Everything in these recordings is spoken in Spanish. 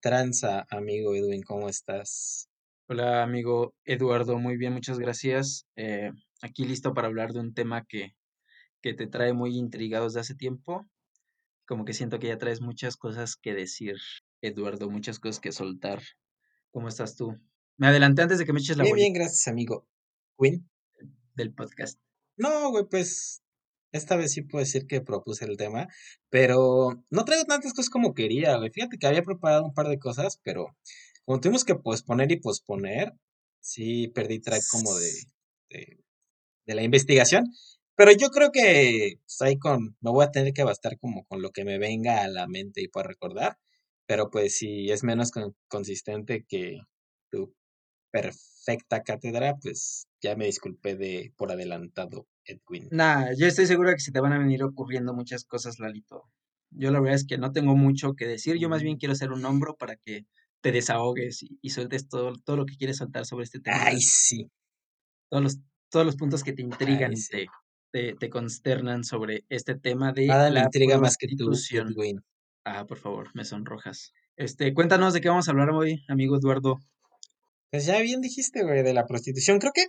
tranza, amigo Edwin? ¿Cómo estás? Hola amigo Eduardo, muy bien, muchas gracias. Eh, aquí listo para hablar de un tema que, que te trae muy intrigado desde hace tiempo. Como que siento que ya traes muchas cosas que decir, Eduardo, muchas cosas que soltar. ¿Cómo estás tú? Me adelanté antes de que me eches la Bien, bien, bolita gracias, amigo. ¿Queen? del podcast. No, güey, pues esta vez sí puedo decir que propuse el tema, pero no traigo tantas cosas como quería, güey. Fíjate que había preparado un par de cosas, pero como tuvimos que posponer y posponer, sí perdí track como de, de, de la investigación. Pero yo creo que pues, ahí con, me voy a tener que bastar como con lo que me venga a la mente y pueda recordar. Pero pues si es menos con- consistente que tu perfecta cátedra, pues ya me disculpé de por adelantado, Edwin. Nah, yo estoy seguro de que se te van a venir ocurriendo muchas cosas, Lalito. Yo la verdad es que no tengo mucho que decir, yo más bien Mm. quiero ser un hombro para que te desahogues y, y sueltes todo, todo lo que quieres soltar sobre este tema, Ay, sí, todos los, todos los puntos que te intrigan ay, y te, te, te consternan sobre este tema de Nada me la intriga más que tú, prostitución. Edwin. Ah, por favor, me sonrojas. Este, cuéntanos de qué vamos a hablar hoy, amigo Eduardo. Pues ya bien dijiste, güey, de la prostitución. Creo que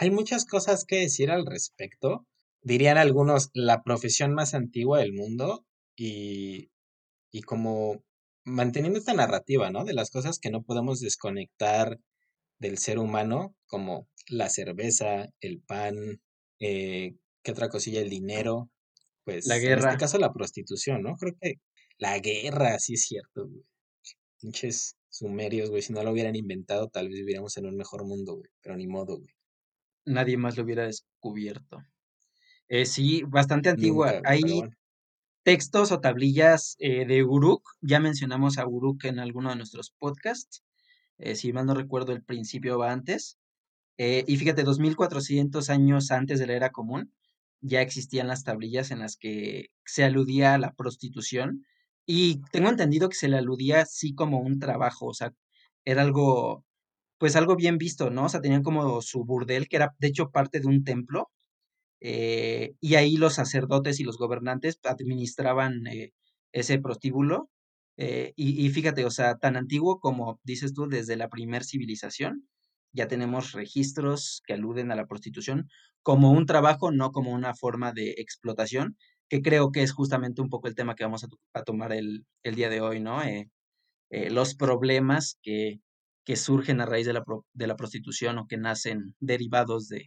hay muchas cosas que decir al respecto. Dirían algunos, la profesión más antigua del mundo y, y como manteniendo esta narrativa, ¿no? De las cosas que no podemos desconectar del ser humano, como la cerveza, el pan, eh, ¿qué otra cosilla? El dinero. La Pues en este guerra, caso la prostitución, ¿no? Creo que la guerra, sí es cierto, güey. Pinches sumerios, güey. Si no lo hubieran inventado, tal vez viviéramos en un mejor mundo, güey. Pero ni modo, güey. Nadie más lo hubiera descubierto. Eh, sí, bastante antigua. Nunca, Hay bueno. textos o tablillas eh, de Uruk. Ya mencionamos a Uruk en alguno de nuestros podcasts. Eh, si mal no recuerdo, el principio va antes. Eh, y fíjate, 2400 años antes de la era común, ya existían las tablillas en las que se aludía a la prostitución. Y tengo entendido que se le aludía así como un trabajo, o sea, era algo, pues algo bien visto, ¿no? O sea, tenían como su burdel, que era de hecho parte de un templo, eh, y ahí los sacerdotes y los gobernantes administraban eh, ese prostíbulo. eh, y, fíjate, o sea, tan antiguo como dices tú, desde la primer civilización, ya tenemos registros que aluden a la prostitución como un trabajo, no como una forma de explotación, que creo que es justamente un poco el tema que vamos a, a tomar el, el día de hoy, ¿no? Los problemas que, que surgen a raíz de la, pro- de la prostitución o que nacen derivados de,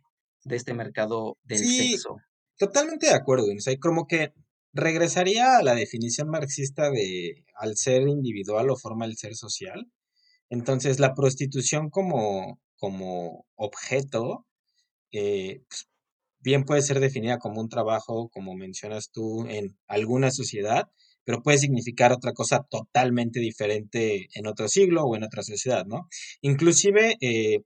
de este mercado del Sí, sexo. totalmente de acuerdo. O sea, como que regresaría a la definición marxista de al ser individual o forma el ser social. Entonces, la prostitución como, como objeto eh, pues, bien puede ser definida como un trabajo, como mencionas tú, en alguna sociedad, pero puede significar otra cosa totalmente diferente en otro siglo o en otra sociedad, ¿no? Inclusive, eh,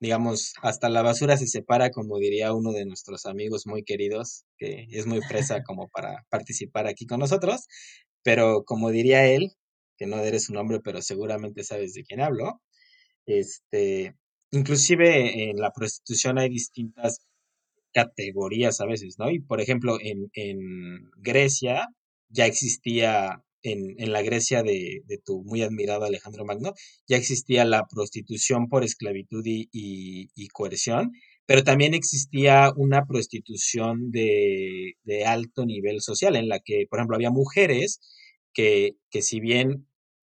digamos, hasta la basura se separa, como diría uno de nuestros amigos muy queridos, que es muy fresa como para participar aquí con nosotros, pero como diría él, que no eres su nombre, pero seguramente sabes de quién hablo, este, inclusive en la prostitución hay distintas categorías a veces, ¿no? Y por ejemplo, en, en Grecia ya existía, en, en la Grecia de, de tu muy admirado Alejandro Magno, ya existía la prostitución por esclavitud y, y- coerción, pero también existía una prostitución de, de alto nivel social, en la que, por ejemplo, había mujeres que, que si bien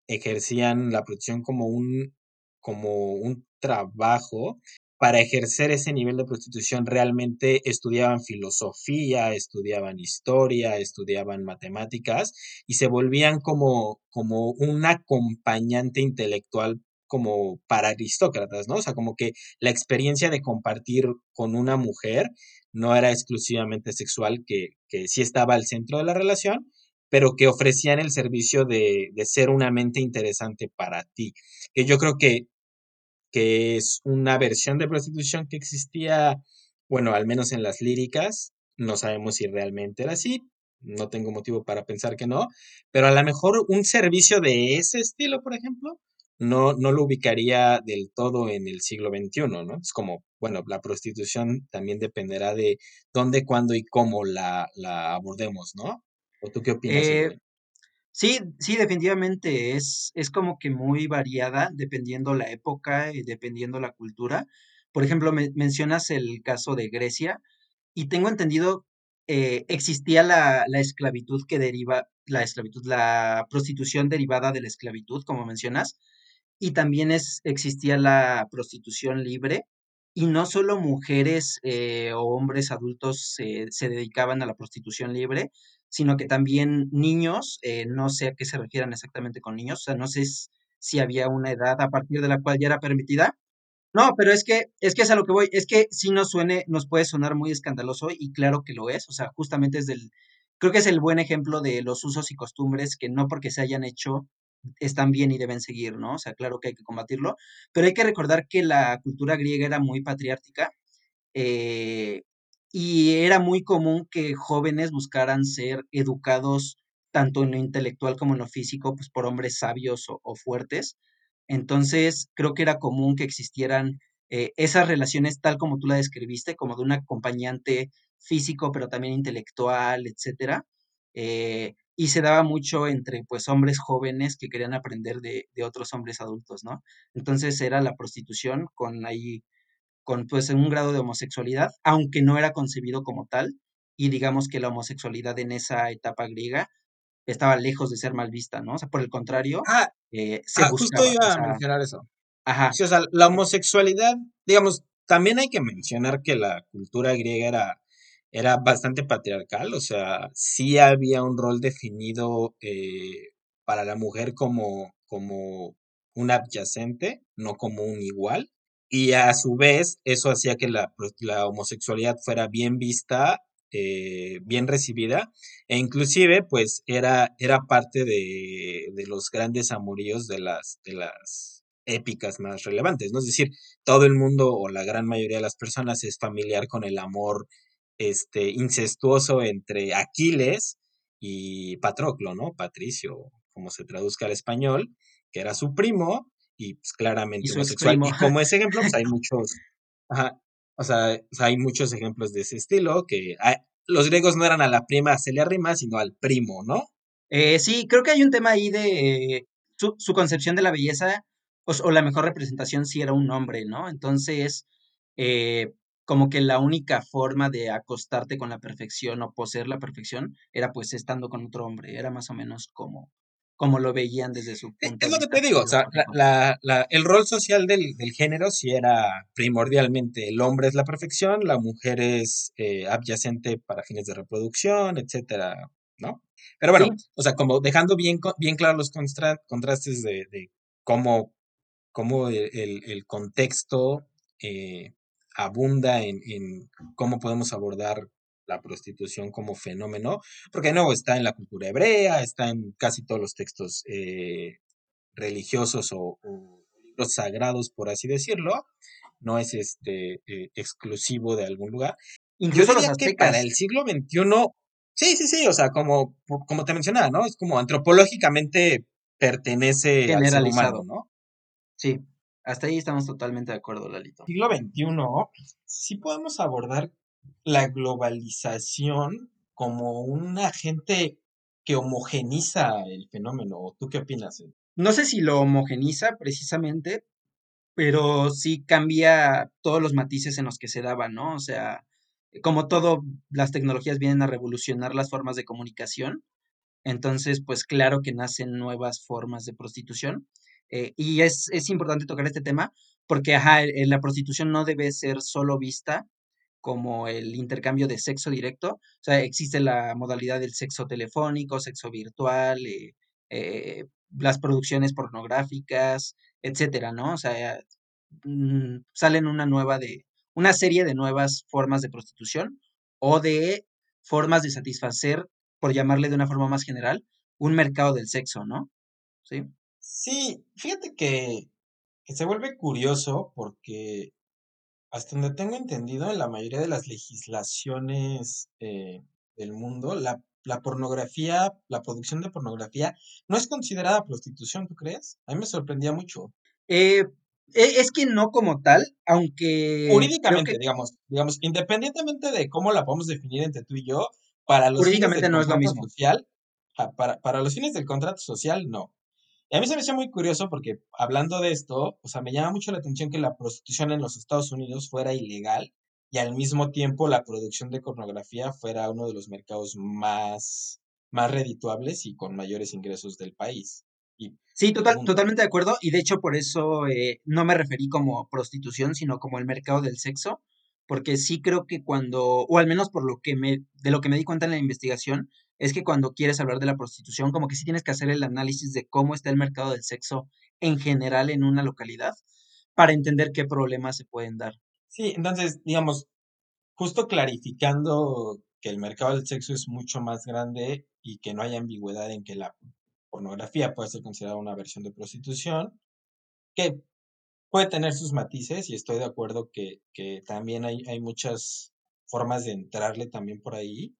ejercían la prostitución como un, como un trabajo, para ejercer ese nivel de prostitución realmente estudiaban filosofía, estudiaban historia, estudiaban matemáticas y se volvían como, como un acompañante intelectual como para aristócratas, ¿no? O sea, como que la experiencia de compartir con una mujer no era exclusivamente sexual, que, que sí estaba al centro de la relación, pero que ofrecían el servicio de, de ser una mente interesante para ti. Que yo creo que que es una versión de prostitución que existía, bueno, al menos en las líricas, no sabemos si realmente era así, no tengo motivo para pensar que no, pero a lo mejor un servicio de ese estilo, por ejemplo, no, no lo ubicaría del todo en el siglo XXI, ¿no? Es como, bueno, la prostitución también dependerá de dónde, cuándo y cómo la, la abordemos, ¿no? ¿O tú qué opinas, Eh? Sí, sí, definitivamente es, es como que muy variada dependiendo la época y dependiendo la cultura. Por ejemplo, me- mencionas el caso de Grecia y tengo entendido, eh, existía la, la esclavitud que deriva, la esclavitud, la prostitución derivada de la esclavitud, como mencionas, y también es, existía la prostitución libre, y no solo mujeres eh, o hombres adultos se se dedicaban a la prostitución libre, sino que también niños, eh, no sé a qué se refieran exactamente con niños, o sea, no sé si había una edad a partir de la cual ya era permitida. No, pero es que, es que es a lo que voy, es que si nos suene, nos puede sonar muy escandaloso y claro que lo es, o sea, justamente es del, creo que es el buen ejemplo de los usos y costumbres que no porque se hayan hecho están bien y deben seguir, ¿no? O sea, claro que hay que combatirlo, pero hay que recordar que la cultura griega era muy patriártica eh, y era muy común que jóvenes buscaran ser educados tanto en lo intelectual como en lo físico, pues por hombres sabios o, fuertes. Entonces, creo que era común que existieran eh, esas relaciones tal como tú la describiste, como de un acompañante físico, pero también intelectual, etcétera. eh, y se daba mucho entre pues hombres jóvenes que querían aprender de, de otros hombres adultos, ¿no? Entonces era la prostitución con ahí con pues un grado de homosexualidad, aunque no era concebido como tal, y digamos que la homosexualidad en esa etapa griega estaba lejos de ser mal vista, ¿no? O sea, por el contrario, Ah, eh, se ah, justo o iba a mencionar eso. ajá, Sí, o sea, la homosexualidad, digamos, también hay que mencionar que la cultura griega era, era bastante patriarcal, o sea, sí había un rol definido eh, para la mujer como, como un adyacente, no como un igual, y a su vez eso hacía que la, pues, la homosexualidad fuera bien vista, eh, bien recibida, e inclusive pues era, era parte de, de los grandes amoríos de las, de las épicas más relevantes, ¿no? Es decir, todo el mundo o la gran mayoría de las personas es familiar con el amor este, incestuoso entre Aquiles y Patroclo, ¿no? Patricio, como se traduzca al español, que era su primo y pues claramente homosexual. primo. Y como ese ejemplo, pues hay muchos, ajá, o sea, hay muchos ejemplos de ese estilo, que hay- los griegos no eran a la prima Celia Rima, sino al primo, ¿no? Eh, sí, creo que hay un tema ahí de eh, su, su concepción de la belleza, o, s- o la mejor representación si era un hombre, ¿no? Entonces, eh, como que la única forma de acostarte con la perfección o poseer la perfección era pues estando con otro hombre, era más o menos como, como lo veían desde su Eh, punto Es lo que te digo, o sea, la- la- la- el rol social del, del género sí era primordialmente el hombre es la perfección, la mujer es eh, adyacente para fines de reproducción, etcétera, ¿no? Pero Sí, bueno, o sea, como dejando bien, bien claros los contrastes de, de cómo, cómo el, el- el contexto eh, abunda en, en cómo podemos abordar la prostitución como fenómeno, porque de nuevo está en la cultura hebrea, está en casi todos los textos eh, religiosos o, o libros sagrados, por así decirlo, no es este eh, exclusivo de algún lugar. Yo incluso los que para el siglo XXI, sí, sí, sí, o sea, como, como te mencionaba, ¿no? Es como antropológicamente pertenece al ser humano, generalizado, ¿no? sí, hasta ahí estamos totalmente de acuerdo, Lalito. Siglo XXI, sí podemos abordar la globalización como un agente que homogeniza el fenómeno. ¿Tú qué opinas? No sé si lo homogeniza precisamente, pero sí cambia todos los matices en los que se daban, ¿no? O sea, como todo, las tecnologías vienen a revolucionar las formas de comunicación, entonces, pues claro que nacen nuevas formas de prostitución. eh, y es, es importante tocar este tema porque, ajá, el- la prostitución no debe ser solo vista como el intercambio de sexo directo. O sea, existe la modalidad del sexo telefónico, sexo virtual, eh, eh, las producciones pornográficas, etcétera, ¿no? O sea, mm, salen una nueva de, una serie de nuevas formas de prostitución o de formas de satisfacer, por llamarle de una forma más general, un mercado del sexo, ¿no? Sí. Sí, fíjate que, que se vuelve curioso porque hasta donde tengo entendido, en la mayoría de las legislaciones eh, del mundo, la, la pornografía, la producción de pornografía no es considerada prostitución, ¿tú crees? A mí me sorprendía mucho. Eh, e- es que no como tal, aunque Jurídicamente, que digamos, digamos, independientemente de cómo la podemos definir entre tú y yo, para los fines del no es lo contrato mismo. social, para, para los fines del contrato social, no. Y a mí se me hace muy curioso porque hablando de esto, o sea, me llama mucho la atención que la prostitución en los Estados Unidos fuera ilegal y al mismo tiempo la producción de pornografía fuera uno de los mercados más, más redituables y con mayores ingresos del país. Y sí, total, totalmente de acuerdo. Y de hecho por eso eh, no me referí como prostitución, sino como el mercado del sexo, porque sí creo que cuando, o al menos por lo que me, de lo que me di cuenta en la investigación, es que cuando quieres hablar de la prostitución, como que sí tienes que hacer el análisis de cómo está el mercado del sexo en general en una localidad para entender qué problemas se pueden dar. Sí, entonces, digamos, justo clarificando que el mercado del sexo es mucho más grande y que no hay ambigüedad en que la pornografía puede ser considerada una versión de prostitución, que puede tener sus matices y estoy de acuerdo que, que también hay, hay muchas formas de entrarle también por ahí.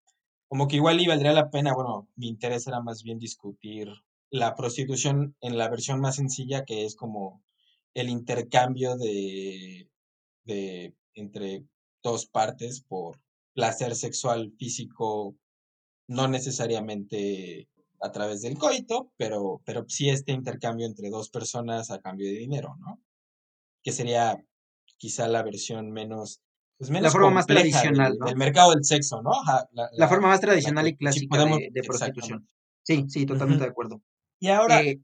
Como que igual y valdría la pena, bueno, mi interés era más bien discutir la prostitución en la versión más sencilla, que es como el intercambio de, de entre dos partes por placer sexual físico, no necesariamente a través del coito, pero, pero sí este intercambio entre dos personas a cambio de dinero, ¿no? que sería quizá la versión menos, pues menos la forma más tradicional, del, mercado del sexo, ¿no? la, forma más tradicional y clásica de, prostitución. Sí, sí, totalmente de acuerdo. Y ahora, eh,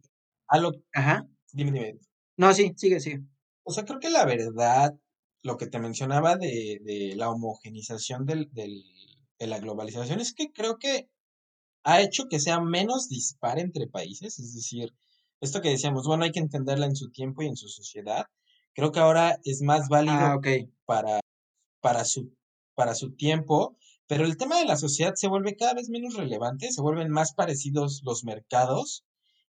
a lo... Ajá. Dime, dime. No, sí, sigue, sigue. O sea, creo que la verdad, lo que te mencionaba de, de la homogenización del, del, de la globalización es que creo que ha hecho que sea menos dispar entre países, es decir, esto que decíamos, bueno, hay que entenderla en su tiempo y en su sociedad, Creo que ahora es más válido ah, para, para, su, para su tiempo, pero el tema de la sociedad se vuelve cada vez menos relevante, se vuelven más parecidos los mercados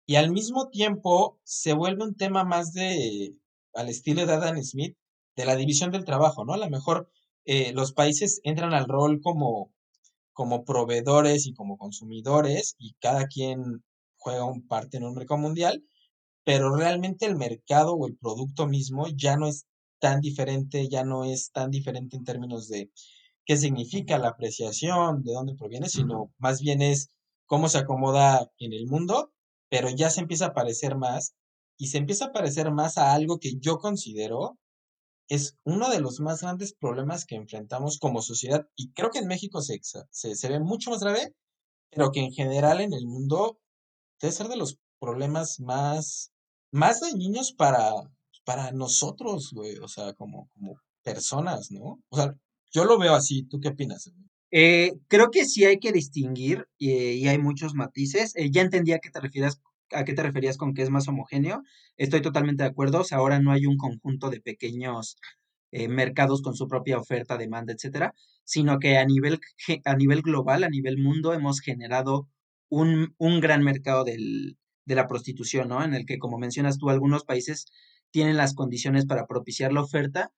y al mismo tiempo se vuelve un tema más de, al estilo de Adam Smith, de la división del trabajo, ¿no? A lo mejor eh, los países entran al rol como, como proveedores y como consumidores y cada quien juega un parte en un mercado mundial, pero realmente el mercado o el producto mismo ya no es tan diferente, ya no es tan diferente en términos de qué significa la apreciación, de dónde proviene, sino más bien es cómo se acomoda en el mundo, pero ya se empieza a parecer más y se empieza a parecer más a algo que yo considero es uno de los más grandes problemas que enfrentamos como sociedad y creo que en México se, se, se ve mucho más grave, pero que en general en el mundo debe ser de los problemas más más dañinos para, para nosotros, güey, o sea, como, como personas, ¿no? O sea, yo lo veo así, ¿tú qué opinas? Eh, creo que sí hay que distinguir y, hay muchos matices. Eh, ya entendía que te refieras, a qué te referías con que es más homogéneo. Estoy totalmente de acuerdo. O sea, ahora no hay un conjunto de pequeños eh, mercados con su propia oferta, demanda, etcétera, sino que a nivel, a nivel global, a nivel mundo, hemos generado un, un gran mercado del, de la prostitución, ¿no? En el que, como mencionas tú, algunos países tienen las condiciones para propiciar la oferta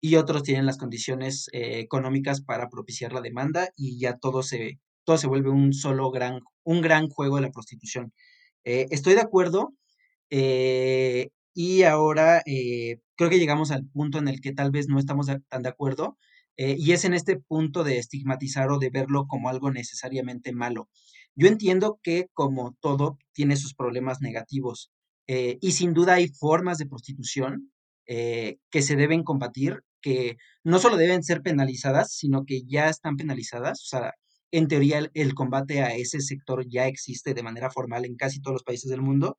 y otros tienen las condiciones eh, económicas para propiciar la demanda y ya todo se, todo se vuelve un solo gran, un gran juego de la prostitución. Eh, estoy de acuerdo eh, y ahora creo que llegamos al punto en el que tal vez no estamos tan de acuerdo y es en este punto de estigmatizar o de verlo como algo necesariamente malo. Yo entiendo que como todo tiene sus problemas negativos eh, y sin duda hay formas de prostitución eh, que se deben combatir, que no solo deben ser penalizadas, sino que ya están penalizadas. O sea, en teoría el, combate a ese sector ya existe de manera formal en casi todos los países del mundo,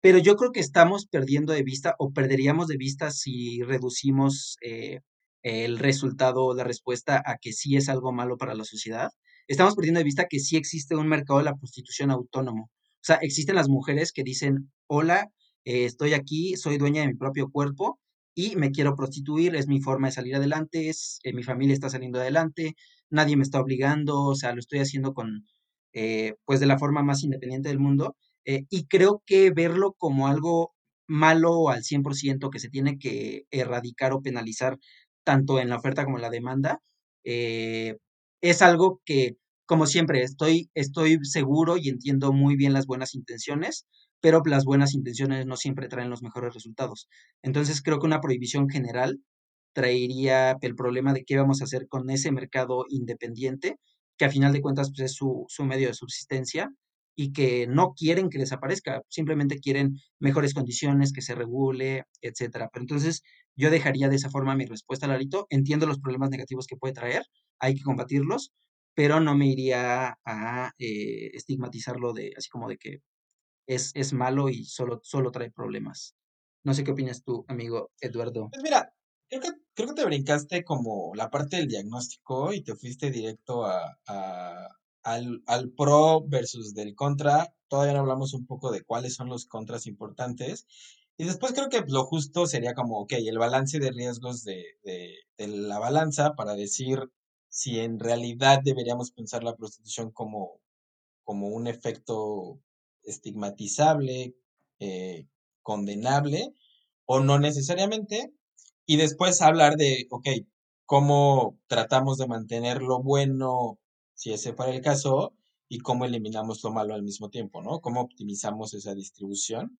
pero yo creo que estamos perdiendo de vista o perderíamos de vista si reducimos eh, el resultado o la respuesta a que sí es algo malo para la sociedad estamos perdiendo de vista que sí existe un mercado de la prostitución autónomo. O sea, existen las mujeres que dicen, hola, eh, estoy aquí, soy dueña de mi propio cuerpo y me quiero prostituir, es mi forma de salir adelante, es, eh, mi familia está saliendo adelante, nadie me está obligando, o sea, lo estoy haciendo con, eh, pues de la forma más independiente del mundo. y creo que verlo como algo malo al 100% que se tiene que erradicar o penalizar tanto en la oferta como en la demanda, es algo que, como siempre, estoy, estoy seguro y entiendo muy bien las buenas intenciones, pero las buenas intenciones no siempre traen los mejores resultados. Entonces creo que una prohibición general traería el problema de qué vamos a hacer con ese mercado independiente, que a final de cuentas pues, es su, su medio de subsistencia, y que no quieren que desaparezca, simplemente quieren mejores condiciones, que se regule, etcétera. Pero entonces yo dejaría de esa forma mi respuesta, Larito. Entiendo los problemas negativos que puede traer, hay que combatirlos, pero no me iría a eh, estigmatizarlo de así como de que es, es malo y solo, solo trae problemas. No sé qué opinas tú, amigo Eduardo. Pues mira, creo que, creo que te brincaste como la parte del diagnóstico y te fuiste directo a, al, al pro versus del contra. Todavía no hablamos un poco de cuáles son los contras importantes. Y después creo que lo justo sería como, ok, el balance de riesgos de, de, de la balanza para decir si en realidad deberíamos pensar la prostitución como, como un efecto estigmatizable, eh, condenable, o no necesariamente, y después hablar de, ok, cómo tratamos de mantener lo bueno, si ese fuera el caso, y cómo eliminamos lo malo al mismo tiempo, ¿no? Cómo optimizamos esa distribución.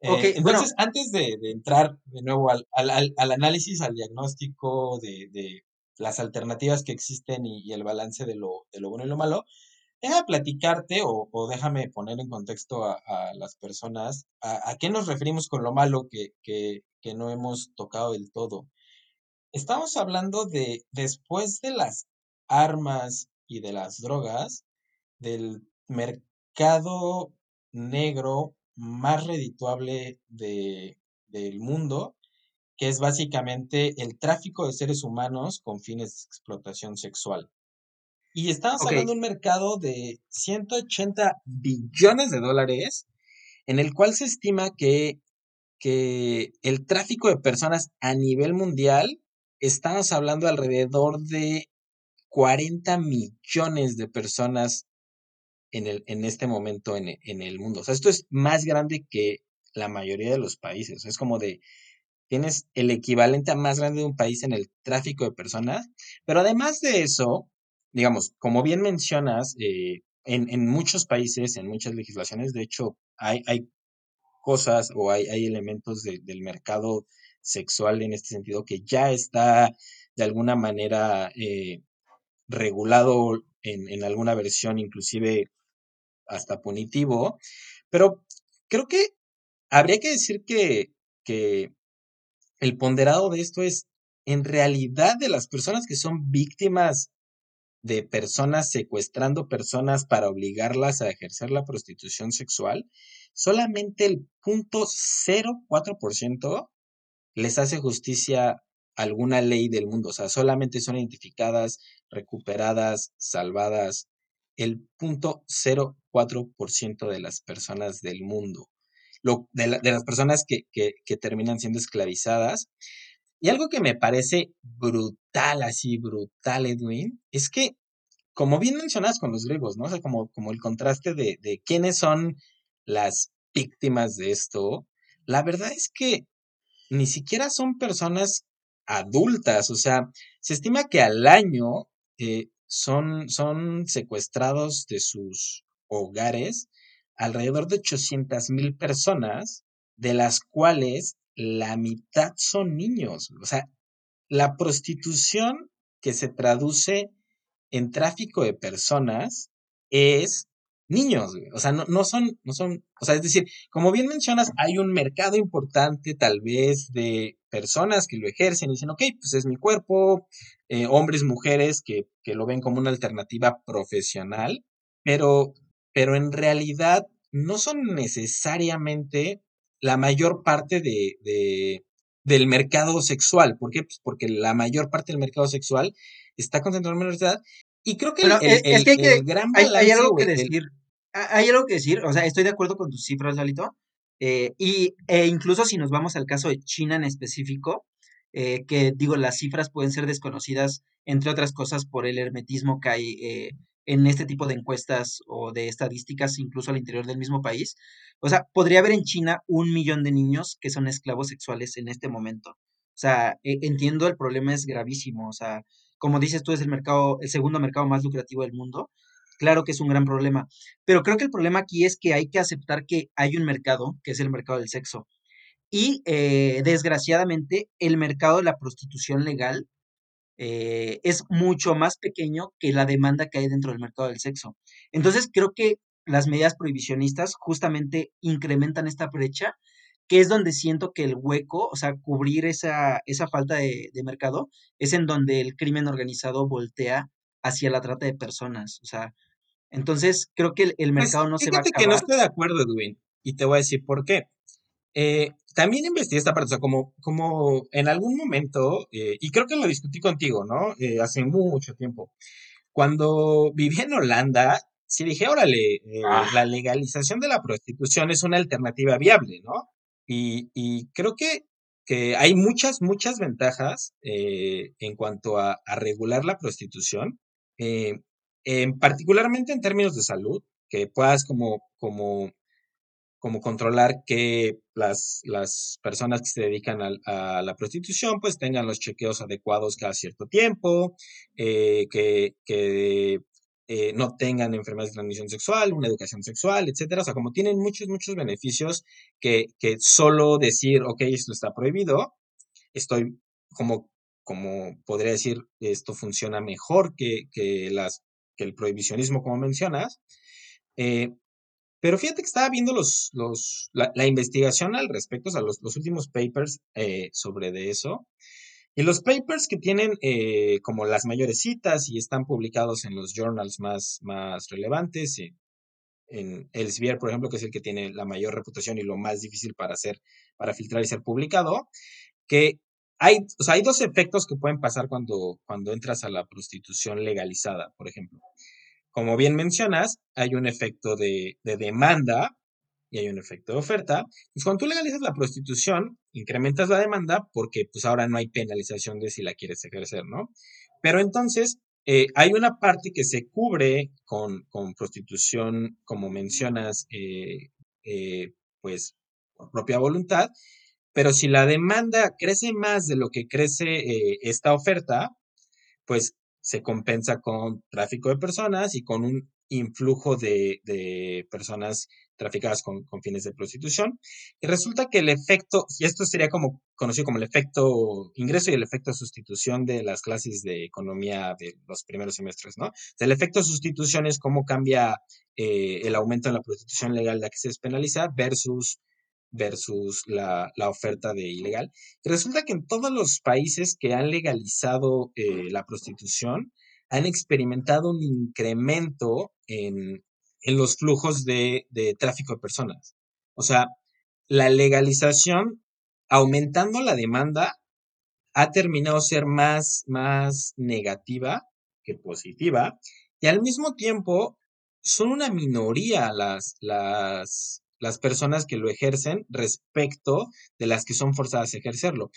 Eh, entonces, antes de, de, entrar de nuevo al, al, al, análisis, al diagnóstico de, de las alternativas que existen y, el balance de lo, de lo bueno y lo malo, déjame platicarte o, o déjame poner en contexto a, a las personas a, a, qué nos referimos con lo malo que, que, que no hemos tocado del todo. Estamos hablando de después de las armas y de las drogas, del mercado negro más redituable de, del mundo, que es básicamente el tráfico de seres humanos con fines de explotación sexual. Y estamos okay. hablando de un mercado de 180 billones de dólares, en el cual se estima que, que el tráfico de personas a nivel mundial, estamos hablando alrededor de 40 millones de personas en, el, en este momento en, en el mundo. O sea, esto es más grande que la mayoría de los países. Es como de, tienes el equivalente a más grande de un país en el tráfico de personas, pero además de eso, digamos, como bien mencionas, eh, en, en, muchos países, en muchas legislaciones, de hecho, hay, hay cosas o hay, hay elementos de, del mercado sexual en este sentido que ya está de alguna manera eh, regulado en, en, alguna versión, inclusive hasta punitivo, pero creo que habría que decir que, que el ponderado de esto es, en realidad, de las personas que son víctimas de personas secuestrando personas para obligarlas a ejercer la prostitución sexual, solamente el 0.04% les hace justicia alguna ley del mundo. O sea, solamente son identificadas, recuperadas, salvadas el 0.04% de las personas del mundo. De, la, de, las personas que, que, que terminan siendo esclavizadas. Y algo que me parece brutal, así brutal, Edwin, es que, como bien mencionas con los griegos, ¿no? O sea, como, como el contraste de, de quiénes son las víctimas de esto, la verdad es que ni siquiera son personas adultas, o sea, se estima que al año eh, son, son secuestrados de sus hogares alrededor de 800 mil personas, de las cuales la mitad son niños. O sea, la prostitución que se traduce en tráfico de personas es niños, o sea, no, no, son, no son, o sea, es decir, como bien mencionas, hay un mercado importante tal vez de personas que lo ejercen y dicen, ok, pues es mi cuerpo, eh, hombres, mujeres que, que lo ven como una alternativa profesional, pero, pero en realidad no son necesariamente la mayor parte de, de del mercado sexual. ¿Por qué? Pues porque la mayor parte del mercado sexual está concentrado en menores de edad y creo que, el, es, el, es que, hay, que gran hay, balance, hay, algo que decir. Hay algo que decir, o sea, estoy de acuerdo con tus cifras, Lalito. Eh, y e incluso si nos vamos al caso de China en específico, eh, que digo, las cifras pueden ser desconocidas, entre otras cosas, por el hermetismo que hay eh, en este tipo de encuestas o de estadísticas, incluso al interior del mismo país. O sea, podría haber en China un millón de niños que son esclavos sexuales en este momento. O sea, eh, entiendo el problema es gravísimo. O sea, como dices tú, es el mercado, el segundo mercado más lucrativo del mundo. Claro que es un gran problema, pero creo que el problema aquí es que hay que aceptar que hay un mercado, que es el mercado del sexo. Y eh, desgraciadamente, el mercado de la prostitución legal eh, es mucho más pequeño que la demanda que hay dentro del mercado del sexo. Entonces, creo que las medidas prohibicionistas justamente incrementan esta brecha, que es donde siento que el hueco, o sea, cubrir esa, esa falta de, de mercado, es en donde el crimen organizado voltea hacia la trata de personas. O sea, entonces creo que el, el Pues mercado no se va a fíjate que no acabar. estoy de acuerdo, Edwin, y te voy a decir por qué. Eh, también investigué esta parte, o sea, como, como en algún momento, eh, y creo que lo discutí contigo, ¿no? Eh, hace mucho tiempo. Cuando viví en Holanda, sí dije, órale, eh, Ah, la legalización de la prostitución es una alternativa viable, ¿no? Y, y creo que, que hay muchas, muchas ventajas en cuanto a, a regular la prostitución, en- particularmente en términos de salud, que puedas como, como como controlar que las, las personas que se dedican a, la prostitución pues tengan los chequeos adecuados cada cierto tiempo, eh, que, que eh, no tengan enfermedades de transmisión sexual, una educación sexual, etcétera. O sea, como tienen muchos, muchos beneficios que, que solo decir, ok, esto está prohibido, estoy como, como podría decir, esto funciona mejor que, que las, que el prohibicionismo, como mencionas. Eh, pero fíjate que estaba viendo los, los, la, investigación al respecto, o sea, los, los últimos papers eh, sobre de eso. Y los papers que tienen eh, como las mayores citas y están publicados en los journals más, más relevantes, en, en Elsevier, por ejemplo, que es el que tiene la mayor reputación y lo más difícil para hacer, para filtrar y ser publicado, que hay, o sea, hay dos efectos que pueden pasar cuando, cuando entras a la prostitución legalizada, por ejemplo. Como bien mencionas, hay un efecto de, de demanda y hay un efecto de oferta. Pues cuando tú legalizas la prostitución, incrementas la demanda porque pues ahora no hay penalización de si la quieres ejercer, ¿no? Pero entonces eh, hay una parte que se cubre con, prostitución, como mencionas, eh, eh, pues por propia voluntad, pero si la demanda crece más de lo que crece esta oferta, pues se compensa con tráfico de personas y con un influjo de, de personas traficadas con, con, fines de prostitución. Y resulta que el efecto, y esto sería como conocido como el efecto ingreso y el efecto sustitución de las clases de economía de los primeros semestres, ¿no? El efecto sustitución es cómo cambia eh, el aumento en la prostitución legal la que se despenaliza versus versus la, la, oferta de ilegal. Resulta que en todos los países que han legalizado eh, la prostitución han experimentado un incremento en, en los flujos de, de, tráfico de personas. O sea, la legalización, aumentando la demanda, ha terminado ser más, más negativa que positiva. Y al mismo tiempo, son una minoría las, las, las personas que lo ejercen respecto de las que son forzadas a ejercerlo.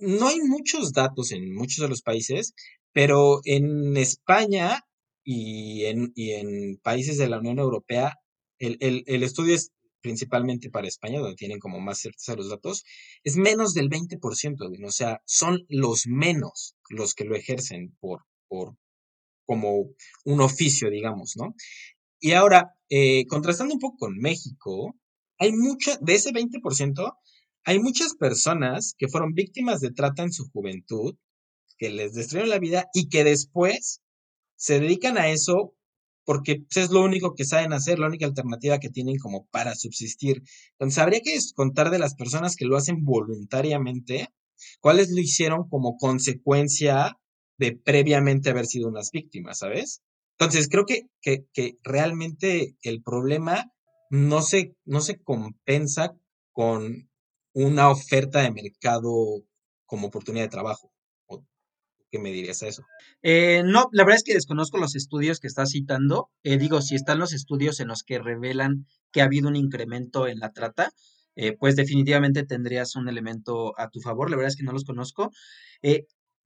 No hay muchos datos en muchos de los países, pero en España y en, y en países de la Unión Europea, el, el, estudio es principalmente para España, donde tienen como más certeza los datos, es menos del 20%, o sea, son los menos los que lo ejercen por, por como un oficio, digamos, ¿no? Y ahora, eh, contrastando un poco con México, hay mucha, de ese 20%, hay muchas personas que fueron víctimas de trata en su juventud, que les destruyeron la vida y que después se dedican a eso porque pues, es lo único que saben hacer, la única alternativa que tienen como para subsistir. Entonces, habría que contar de las personas que lo hacen voluntariamente, cuáles lo hicieron como consecuencia de previamente haber sido unas víctimas, ¿sabes? Entonces, creo que, que, que realmente el problema no se, no se compensa con una oferta de mercado como oportunidad de trabajo. ¿O ¿Qué me dirías a eso? Eh, no, la verdad es que desconozco los estudios que estás citando. Eh, digo, si están los estudios en los que revelan que ha habido un incremento en la trata, eh, pues definitivamente tendrías un elemento a tu favor. La verdad es que no los conozco.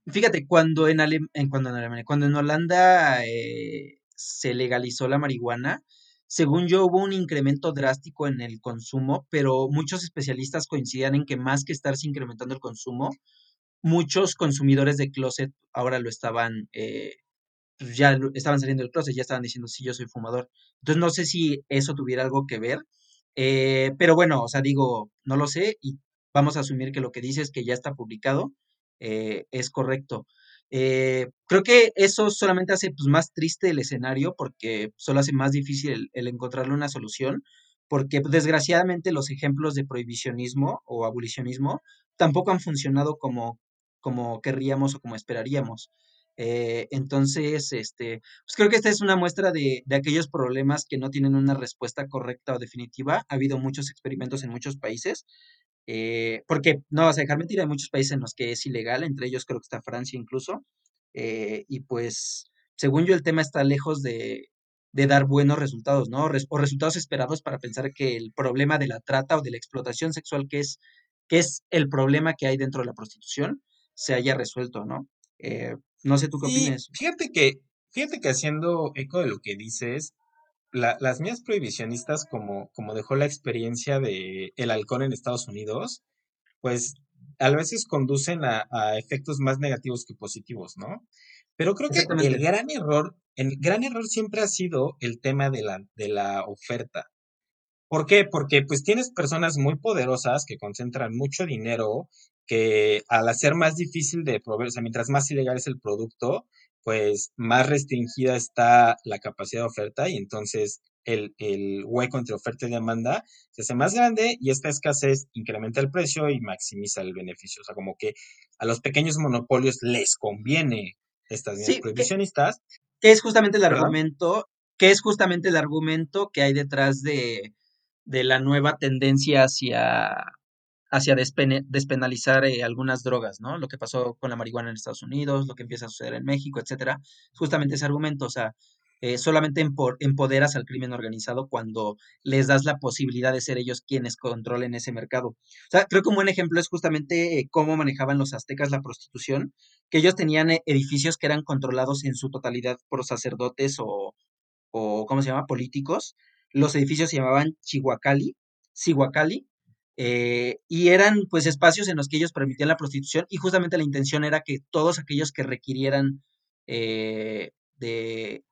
Fíjate, cuando en, Ale- cuando en Alemania, cuando en Holanda eh, se legalizó la marihuana, según yo hubo un incremento drástico en el consumo, pero muchos especialistas coinciden en que más que estarse incrementando el consumo, muchos consumidores de closet ahora lo estaban, eh, pues ya estaban saliendo del closet, ya estaban diciendo, sí, yo soy fumador. Entonces no sé si eso tuviera algo que ver, eh, pero bueno, o sea, digo, no lo sé y vamos a asumir que lo que dices que ya está publicado eh, es correcto. Eh, creo que eso solamente hace pues, más triste el escenario porque solo hace más difícil el, el encontrarle una solución, porque pues, desgraciadamente los ejemplos de prohibicionismo o abolicionismo tampoco han funcionado como, como querríamos o como esperaríamos. Eh, entonces, este, pues creo que esta es una muestra de, de aquellos problemas que no tienen una respuesta correcta o definitiva. Ha habido muchos experimentos en muchos países, eh, porque no vas a dejar mentir, hay muchos países en los que es ilegal, entre ellos creo que está Francia incluso, eh, y pues, según yo, el tema está lejos de, de dar buenos resultados, ¿no? Res- o resultados esperados para pensar que el problema de la trata o de la explotación sexual, que es, que es el problema que hay dentro de la prostitución, se haya resuelto, ¿no? Eh, no sé tú qué Sí, opines. fíjate que, fíjate que haciendo eco de lo que dices, la- las mías prohibicionistas, como, como dejó la experiencia de el alcohol en Estados Unidos, pues a veces conducen a, a efectos más negativos que positivos, ¿no? Pero creo que el gran error, el gran error siempre ha sido el tema de la, de la oferta. ¿Por qué? Porque pues tienes personas muy poderosas que concentran mucho dinero, que al hacer más difícil de proveer, o sea, mientras más ilegal es el producto, pues más restringida está la capacidad de oferta y entonces el, el hueco entre oferta y demanda se hace más grande y esta escasez incrementa el precio y maximiza el beneficio. O sea, como que a los pequeños monopolios les conviene estas Sí, que, prohibicionistas, que es justamente el argumento, que es justamente el argumento que hay detrás de, de la nueva tendencia hacia hacia despenalizar eh, algunas drogas, ¿no? Lo que pasó con la marihuana en Estados Unidos, lo que empieza a suceder en México, etcétera. Justamente ese argumento, o sea, eh, solamente empo- empoderas al crimen organizado cuando les das la posibilidad de ser ellos quienes controlen ese mercado. O sea, creo que un buen ejemplo es justamente eh, cómo manejaban los aztecas la prostitución, que ellos tenían eh, edificios que eran controlados en su totalidad por sacerdotes o, o ¿cómo se llama? Políticos. Los edificios se llamaban Chihuacali, Cihuacali, eh, y eran pues espacios en los que ellos permitían la prostitución y justamente la intención era que todos aquellos que requirieran eh, de,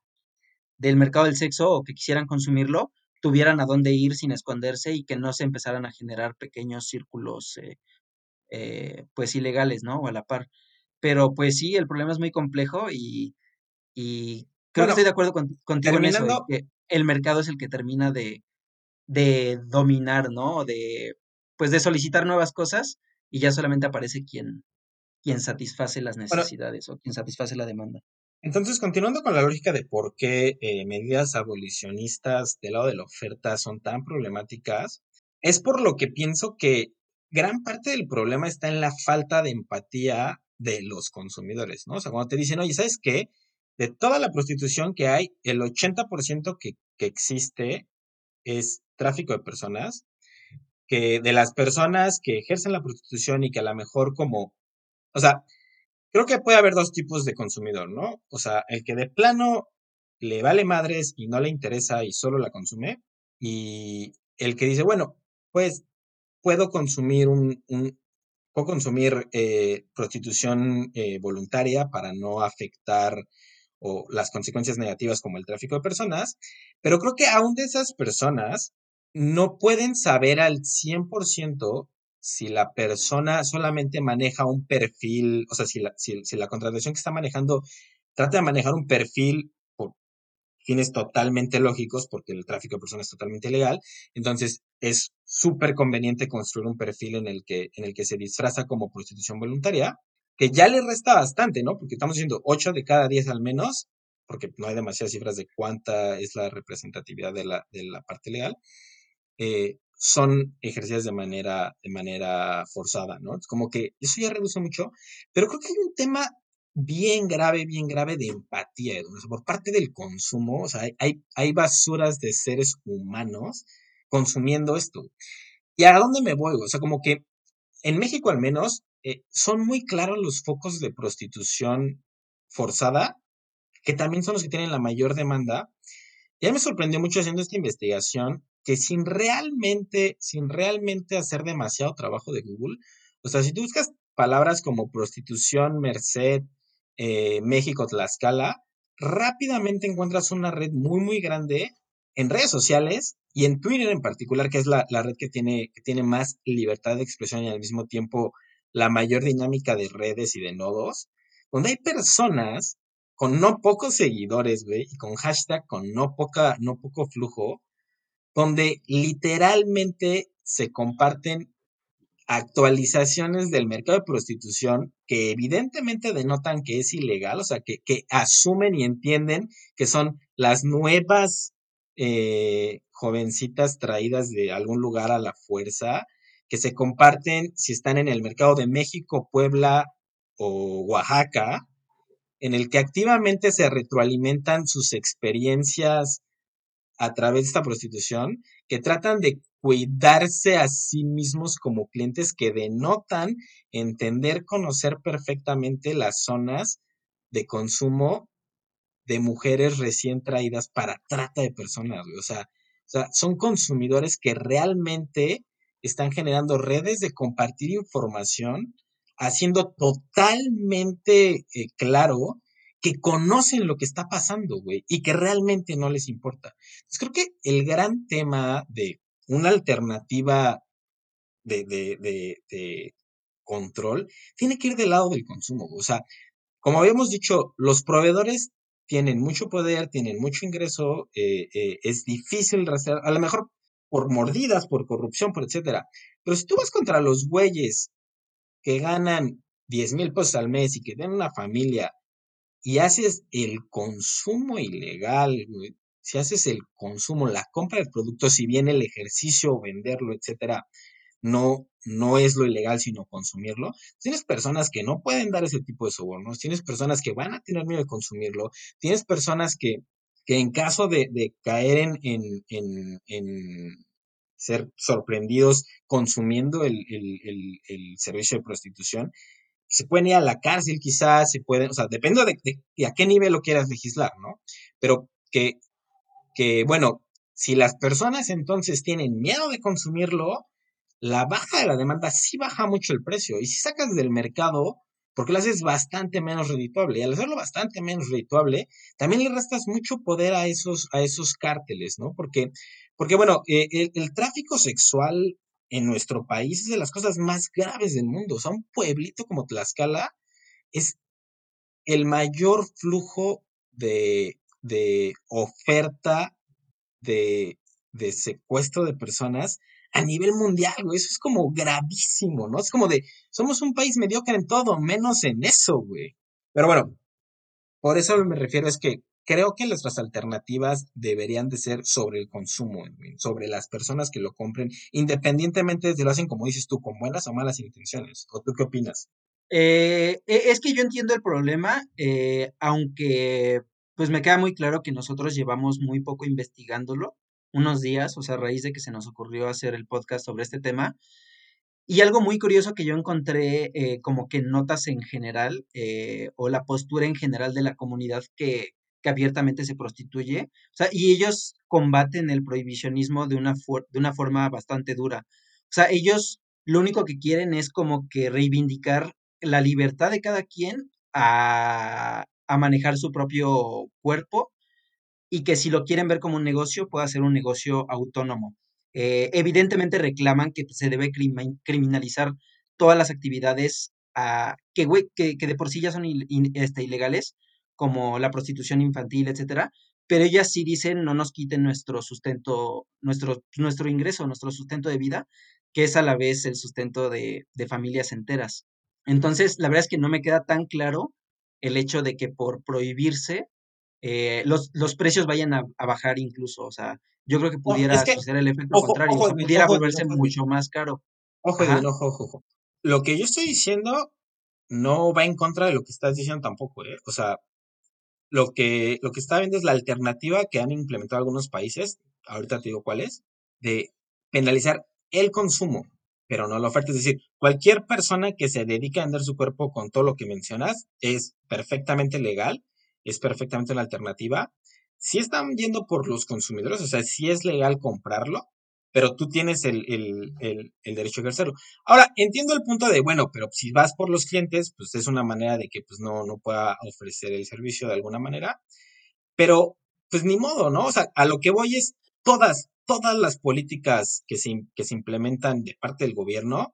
del mercado del sexo o que quisieran consumirlo tuvieran a dónde ir sin esconderse y que no se empezaran a generar pequeños círculos eh, eh, pues ilegales, ¿no? O a la par. Pero pues sí, el problema es muy complejo y, y creo que estoy de acuerdo con- contigo en eso, que el mercado es el que termina de, de dominar, ¿no? De, pues de solicitar nuevas cosas y ya solamente aparece quien, quien satisface las necesidades o quien satisface la demanda. Entonces, continuando con la lógica de por qué eh, medidas abolicionistas del lado de la oferta son tan problemáticas, es por lo que pienso que gran parte del problema está en la falta de empatía de los consumidores, ¿no? O sea, cuando te dicen, oye, ¿sabes qué? De toda la prostitución que hay, el 80% que, que existe es tráfico de personas, que de las personas que ejercen la prostitución y que a lo mejor como, o sea, Creo que puede haber dos tipos de consumidor, ¿no? O sea, el que de plano le vale madres y no le interesa y solo la consume, y el que dice, bueno, pues puedo consumir un, un puedo consumir eh, prostitución eh, voluntaria para no afectar o las consecuencias negativas como el tráfico de personas, pero creo que aún de esas personas no pueden saber al 100% si la persona solamente maneja un perfil, o sea, si la, si, si la contratación que está manejando trata de manejar un perfil por fines totalmente lógicos, porque el tráfico de personas es totalmente ilegal, entonces es súper conveniente construir un perfil en el, que, en el que se disfraza como prostitución voluntaria, que ya le resta bastante, ¿no? Porque estamos diciendo 8 de cada 10 al menos, porque no hay demasiadas cifras de cuánta es la representatividad de la, de la parte legal, eh, son ejercidas de manera, de manera forzada, ¿no? Es como que eso ya reduce mucho, pero creo que hay un tema bien grave, bien grave de empatía, Edu, o sea, por parte del consumo, o sea, hay, hay, basuras de seres humanos consumiendo esto. ¿Y a dónde me voy? O sea, como que en México al menos eh, son muy claros los focos de prostitución forzada, que también son los que tienen la mayor demanda, ya me sorprendió mucho haciendo esta investigación que sin realmente, sin realmente hacer demasiado trabajo de Google, o sea, si tú buscas palabras como prostitución, Merced, eh, México, Tlaxcala, rápidamente encuentras una red muy, muy grande en redes sociales y en Twitter en particular, que es la, la red que tiene, que tiene más libertad de expresión y al mismo tiempo la mayor dinámica de redes y de nodos donde hay personas con no pocos seguidores, güey, y con hashtag con no poca, no poco flujo, donde literalmente se comparten actualizaciones del mercado de prostitución que evidentemente denotan que es ilegal, o sea, que, que asumen y entienden que son las nuevas eh, jovencitas traídas de algún lugar a la fuerza, que se comparten si están en el mercado de México, Puebla o Oaxaca, en el que activamente se retroalimentan sus experiencias a través de esta prostitución, que tratan de cuidarse a sí mismos como clientes que denotan entender, conocer perfectamente las zonas de consumo de mujeres recién traídas para trata de personas, O sea, son consumidores que realmente están generando redes de compartir información, haciendo totalmente eh, claro que conocen lo que está pasando, güey, y que realmente no les importa. Entonces creo que el gran tema de una alternativa de, de, de, de control tiene que ir del lado del consumo. O sea, como habíamos dicho, los proveedores tienen mucho poder, tienen mucho ingreso, eh, eh, es difícil rastrear, a lo mejor por mordidas, por corrupción, por etcétera. Pero si tú vas contra los güeyes que ganan 10 mil pesos al mes y que tienen una familia y haces el consumo ilegal, si haces el consumo, la compra del producto, si bien el ejercicio, venderlo, etcétera, no, no es lo ilegal, sino consumirlo. Tienes personas que no pueden dar ese tipo de sobornos, tienes personas que van a tener miedo de consumirlo, tienes personas que, que en caso de, caer en, en, en, ser sorprendidos consumiendo el, servicio de prostitución, se pueden ir a la cárcel quizás, se pueden, o sea, depende de, de, a qué nivel lo quieras legislar, ¿no? Pero que, que, bueno, si las personas entonces tienen miedo de consumirlo, la baja de la demanda sí baja mucho el precio. Y si sacas del mercado, porque lo haces bastante menos redituable. Y al hacerlo bastante menos redituable, también le restas mucho poder a esos, a esos cárteles, ¿no? Porque, porque bueno, eh, el, tráfico sexual en nuestro país es de las cosas más graves del mundo. O sea, un pueblito como Tlaxcala es el mayor flujo de, de oferta de, de secuestro de personas a nivel mundial, güey. Eso es como gravísimo, ¿no? Es como de, somos un país mediocre en todo, menos en eso, güey. Pero bueno, por eso me refiero es que creo que nuestras alternativas deberían de ser sobre el consumo, sobre las personas que lo compren, independientemente de si lo hacen, como dices tú, con buenas o malas intenciones. ¿O tú qué opinas? Eh, e, es que yo entiendo el problema, eh, aunque pues me queda muy claro que nosotros llevamos muy poco investigándolo unos días, o sea, a raíz de que se nos ocurrió hacer el podcast sobre este tema. Y algo muy curioso que yo encontré eh, como que notas en general o la postura en general de la comunidad que, que, abiertamente se prostituye. O sea, y ellos combaten el prohibicionismo de una, de una forma bastante dura. O sea, ellos lo único que quieren es como que reivindicar la libertad de cada quien a, a manejar su propio cuerpo y que si lo quieren ver como un negocio, pueda ser un negocio autónomo. Eh, evidentemente reclaman que se debe criminalizar todas las actividades ah, que, que, de por sí ya son este, ilegales, como la prostitución infantil, etcétera, pero ellas sí dicen no nos quiten nuestro sustento, nuestro, nuestro ingreso, nuestro sustento de vida, que es a la vez el sustento de, de familias enteras. Entonces, la verdad es que no me queda tan claro el hecho de que por prohibirse eh, los, los, precios vayan a, bajar incluso. O sea, yo creo que pudiera suceder el efecto contrario, pudiera volverse mucho más caro. Ojo, ojo, ojo, Lo que yo estoy diciendo no va en contra de lo que estás diciendo tampoco, ¿eh? O sea, lo que, lo que está viendo es la alternativa que han implementado algunos países, ahorita te digo cuál es, de penalizar el consumo, pero no la oferta. Es decir, cualquier persona que se dedique a vender su cuerpo con todo lo que mencionas es perfectamente legal es perfectamente una alternativa. Si están yendo por los consumidores, o sea, si es legal comprarlo, pero tú tienes el, derecho a ejercerlo. Ahora, entiendo el punto de, bueno, pero si vas por los clientes, pues es una manera de que pues no, no pueda ofrecer el servicio de alguna manera, pero pues ni modo, ¿no? O sea, a lo que voy es todas, todas las políticas que se, que se implementan de parte del gobierno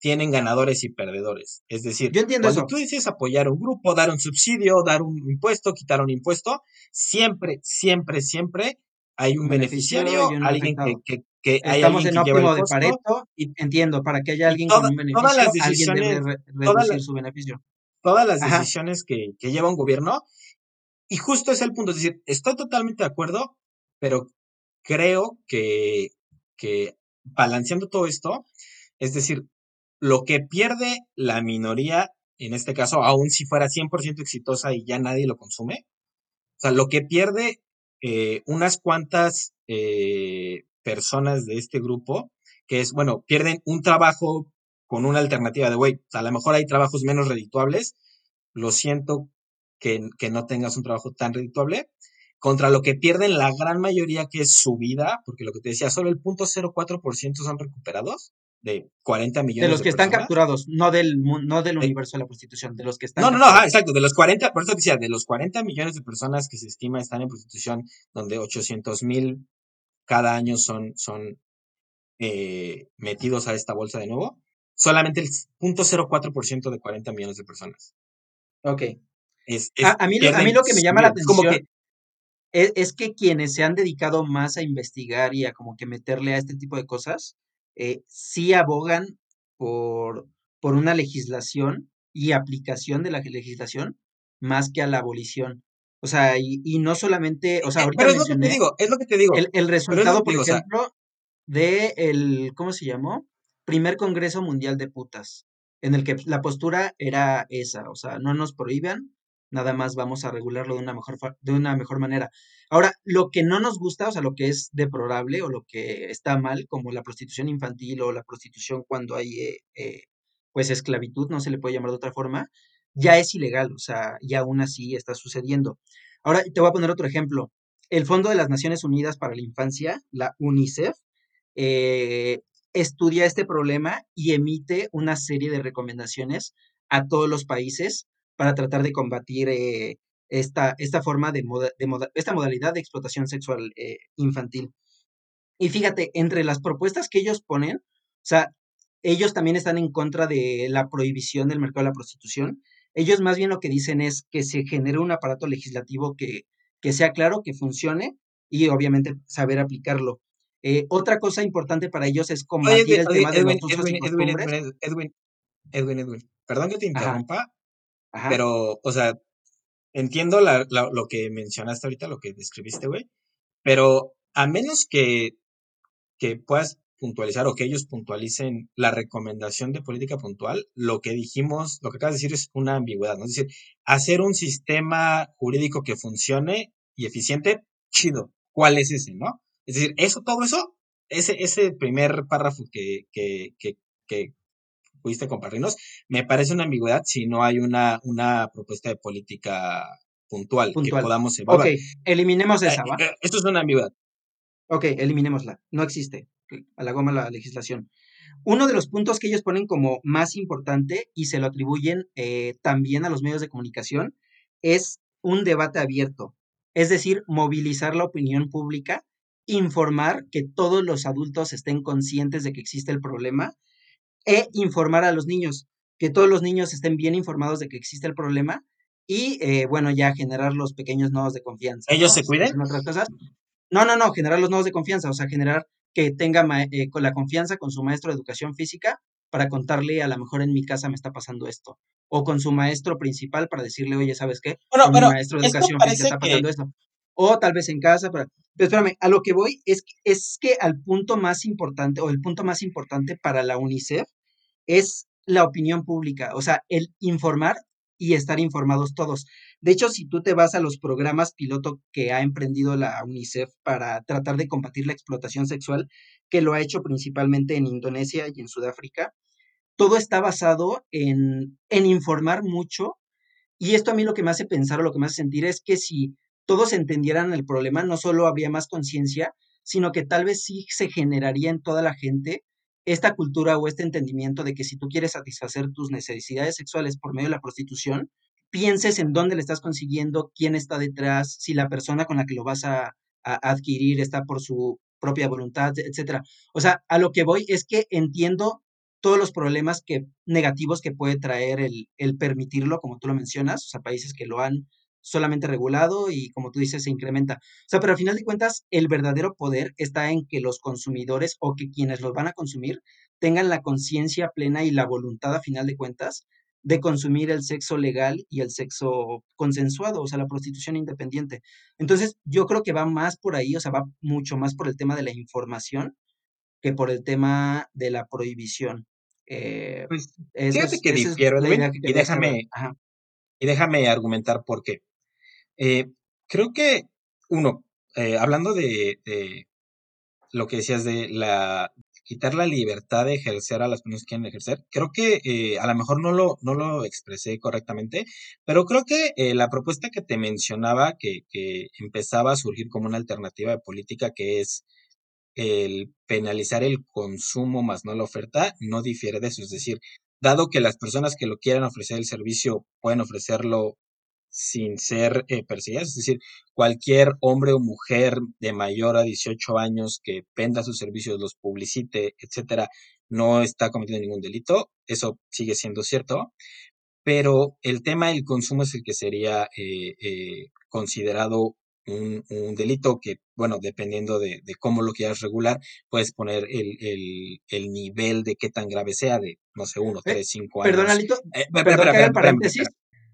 tienen ganadores y perdedores. Es decir, Yo entiendo cuando eso. tú dices apoyar un grupo, dar un subsidio, dar un impuesto, quitar un impuesto, siempre, siempre, siempre hay un, beneficiario beneficiario, y un alguien que, afectado. que, que hay Estamos alguien en que óptimo de Pareto y entiendo, para que haya alguien con toda- un todas las beneficio, alguien debe decisiones, re- reducir su beneficio. todas las Ajá, decisiones que, que lleva un gobierno, y justo es el punto, es decir, estoy totalmente de acuerdo, pero creo que, que balanceando todo esto, es decir, lo que pierde la minoría, en este caso, aun si fuera 100% exitosa y ya nadie lo consume, o sea, lo que pierde eh, unas cuantas eh, personas de este grupo, que es, bueno, pierden un trabajo con una alternativa de, güey, a lo mejor hay trabajos menos redituables, lo siento que, que no tengas un trabajo tan redituable, contra lo que pierden la gran mayoría que es su vida, porque lo que te decía, solo el 0.04% son recuperados de 40 de millones los de que están capturados, no del, no del universo de la prostitución, de los que están no, no, no, capturados. exacto, de los 40, por eso decía, de los 40 millones de personas que se estima están en prostitución, donde 800 mil cada año son, son eh, metidos a esta bolsa de nuevo, solamente el 0.04% de 40 millones de personas. Ok. Es, A, es, a mí, a mí lo que me llama la. Es como atención que, es, es que quienes se han dedicado más a investigar y a como que meterle a este tipo de cosas, eh, sí abogan por, por una legislación y aplicación de la legislación más que a la abolición. O sea, y, y no solamente, o sea, eh, ahorita pero es lo que te digo, es lo que te digo, el, el resultado, por digo, o sea, ejemplo, de el, ¿cómo se llamó? Primer Congreso Mundial de Putas, en el que la postura era esa, o sea, no nos prohíban, nada más vamos a regularlo de una mejor, de una mejor manera. Ahora, lo que no nos gusta, o sea, lo que es deplorable o lo que está mal, como la prostitución infantil o la prostitución cuando hay, eh, eh, pues, esclavitud, no se le puede llamar de otra forma, ya es ilegal, o sea, y aún así está sucediendo. Ahora, te voy a poner otro ejemplo. El Fondo de las Naciones Unidas para la Infancia, la UNICEF, eh, estudia este problema y emite una serie de recomendaciones a todos los países para tratar de combatir eh, esta, esta forma de, moda- de moda- esta modalidad de explotación sexual eh, infantil. Y fíjate, entre las propuestas que ellos ponen, o sea, ellos también están en contra de la prohibición del mercado de la prostitución. Ellos más bien lo que dicen es que se genere un aparato legislativo que, que sea claro, que funcione y obviamente saber aplicarlo. Eh, otra cosa importante para ellos es combatir el tema de los Edwin, y Edwin, Edwin. Edwin, Edwin, Edwin, Edwin, perdón que te Ajá, interrumpa, ajá. pero, o sea, entiendo la- la- lo que mencionaste ahorita, lo que describiste, güey, pero a menos que, que puedas puntualizar o que ellos puntualicen la recomendación de política puntual, lo que dijimos, lo que acabas de decir es una ambigüedad, ¿no? Es decir, hacer un sistema jurídico que funcione y eficiente, chido. ¿Cuál es ese, no? Es decir, eso, todo eso, ese, ese primer párrafo que, que, que, que pudiste compartirnos, me parece una ambigüedad si no hay una, una propuesta de política puntual que podamos Ok, evaluar. eliminemos Eh, esa, ¿va? eh, esto es una ambigüedad. Ok, eliminémosla. No existe. Ok, A la goma la legislación. Uno de los puntos que ellos ponen como más importante y se lo atribuyen eh, también a los medios de comunicación es un debate abierto. Es decir, movilizar la opinión pública, informar que todos los adultos estén conscientes de que existe el problema e informar a los niños, que todos los niños estén bien informados de que existe el problema y, eh, bueno, ya generar los pequeños nodos de confianza, ¿Ellos ¿no? se cuiden? otras cosas. No, no, no, generar los nodos de confianza, o sea, generar que tenga eh, con la confianza con su maestro de educación física para contarle, a lo mejor en mi casa me está pasando esto, o con su maestro principal para decirle, oye, ¿sabes qué? Bueno, Con mi maestro de educación física está que, pasando esto. O tal vez en casa, pero, pero espérame, a lo que voy es, es que al punto más importante, o el punto más importante para la UNICEF es la opinión pública, o sea, el informar y estar informados todos. De hecho, si tú te vas a los programas piloto que ha emprendido la UNICEF para tratar de combatir la explotación sexual, que lo ha hecho principalmente en Indonesia y en Sudáfrica, todo está basado en, en informar mucho y esto a mí lo que me hace pensar o lo que me hace sentir es que si todos entendieran el problema, no solo habría más conciencia, sino que tal vez sí se generaría en toda la gente esta cultura o este entendimiento de que si tú quieres satisfacer tus necesidades sexuales por medio de la prostitución, pienses en dónde le estás consiguiendo, quién está detrás, si la persona con la que lo vas a, adquirir está por su propia voluntad, etcétera. O sea, a lo que voy es que entiendo todos los problemas que, negativos que puede traer el, el permitirlo, como tú lo mencionas, o sea, países que lo han solamente regulado y como tú dices, se incrementa. O sea, pero al final de cuentas, el verdadero poder está en que los consumidores o que quienes los van a consumir tengan la conciencia plena y la voluntad a final de cuentas de consumir el sexo legal y el sexo consensuado, o sea, la prostitución independiente. Entonces, yo creo que va más por ahí, o sea, va mucho más por el tema de la información que por el tema de la prohibición. Eh, pues, fíjate que difiero, y déjame, y déjame argumentar por qué. Eh, creo que, uno, eh, hablando de, lo que decías de la quitar la libertad de ejercer a las personas que quieren ejercer, creo que eh, a lo mejor no lo, no lo expresé correctamente, pero creo que la propuesta que te mencionaba, que, que empezaba a surgir como una alternativa de política, que es el penalizar el consumo más no la oferta, no difiere de eso. Es decir, dado que las personas que lo quieran ofrecer el servicio pueden ofrecerlo sin ser eh, perseguidas, es decir, cualquier hombre o mujer de mayor a 18 años que venda sus servicios, los publicite, etcétera, no está cometiendo ningún delito, eso sigue siendo cierto, pero el tema del consumo es el que sería eh, eh, considerado un, delito que, bueno, dependiendo de, cómo lo quieras regular, puedes poner el, el, nivel de qué tan grave sea, de, no sé, uno, tres, cinco años. Perdón, Alito, perdón, paréntesis.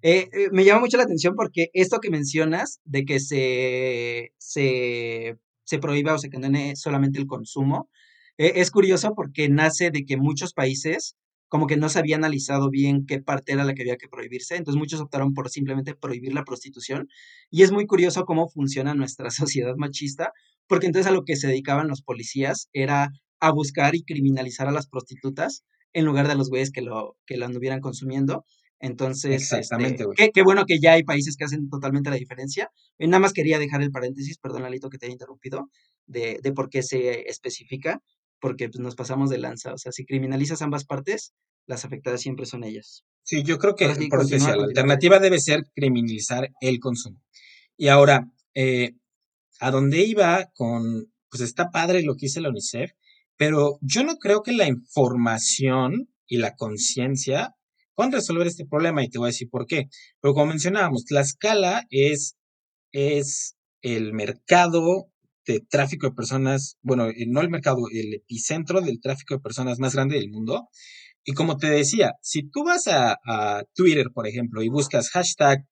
Eh, eh, me llama mucho la atención porque esto que mencionas de que se, se, se prohíba o se condene solamente el consumo, eh, es curioso porque nace de que muchos países como que no se había analizado bien qué parte era la que había que prohibirse, entonces muchos optaron por simplemente prohibir la prostitución y es muy curioso cómo funciona nuestra sociedad machista, porque entonces a lo que se dedicaban los policías era a buscar y criminalizar a las prostitutas en lugar de a los güeyes que lo, que lo anduvieran consumiendo. Entonces, este, qué, bueno que ya hay países que hacen totalmente la diferencia. Eh, nada más quería dejar el paréntesis, perdón, Lalito, que te haya interrumpido, de, de por qué se especifica, porque pues, nos pasamos de lanza. O sea, si criminalizas ambas partes, las afectadas siempre son ellas. Sí, yo creo que por la alternativa debe ser criminalizar el consumo. Y ahora, eh, ¿a dónde iba con, pues está padre lo que dice la UNICEF, pero yo no creo que la información y la conciencia puedan resolver este problema y te voy a decir por qué. Pero como mencionábamos, Tlaxcala es, es el mercado de tráfico de personas, bueno, eh, no el mercado, el epicentro del tráfico de personas más grande del mundo. Y como te decía, si tú vas a, a Twitter, por ejemplo, y buscas hashtag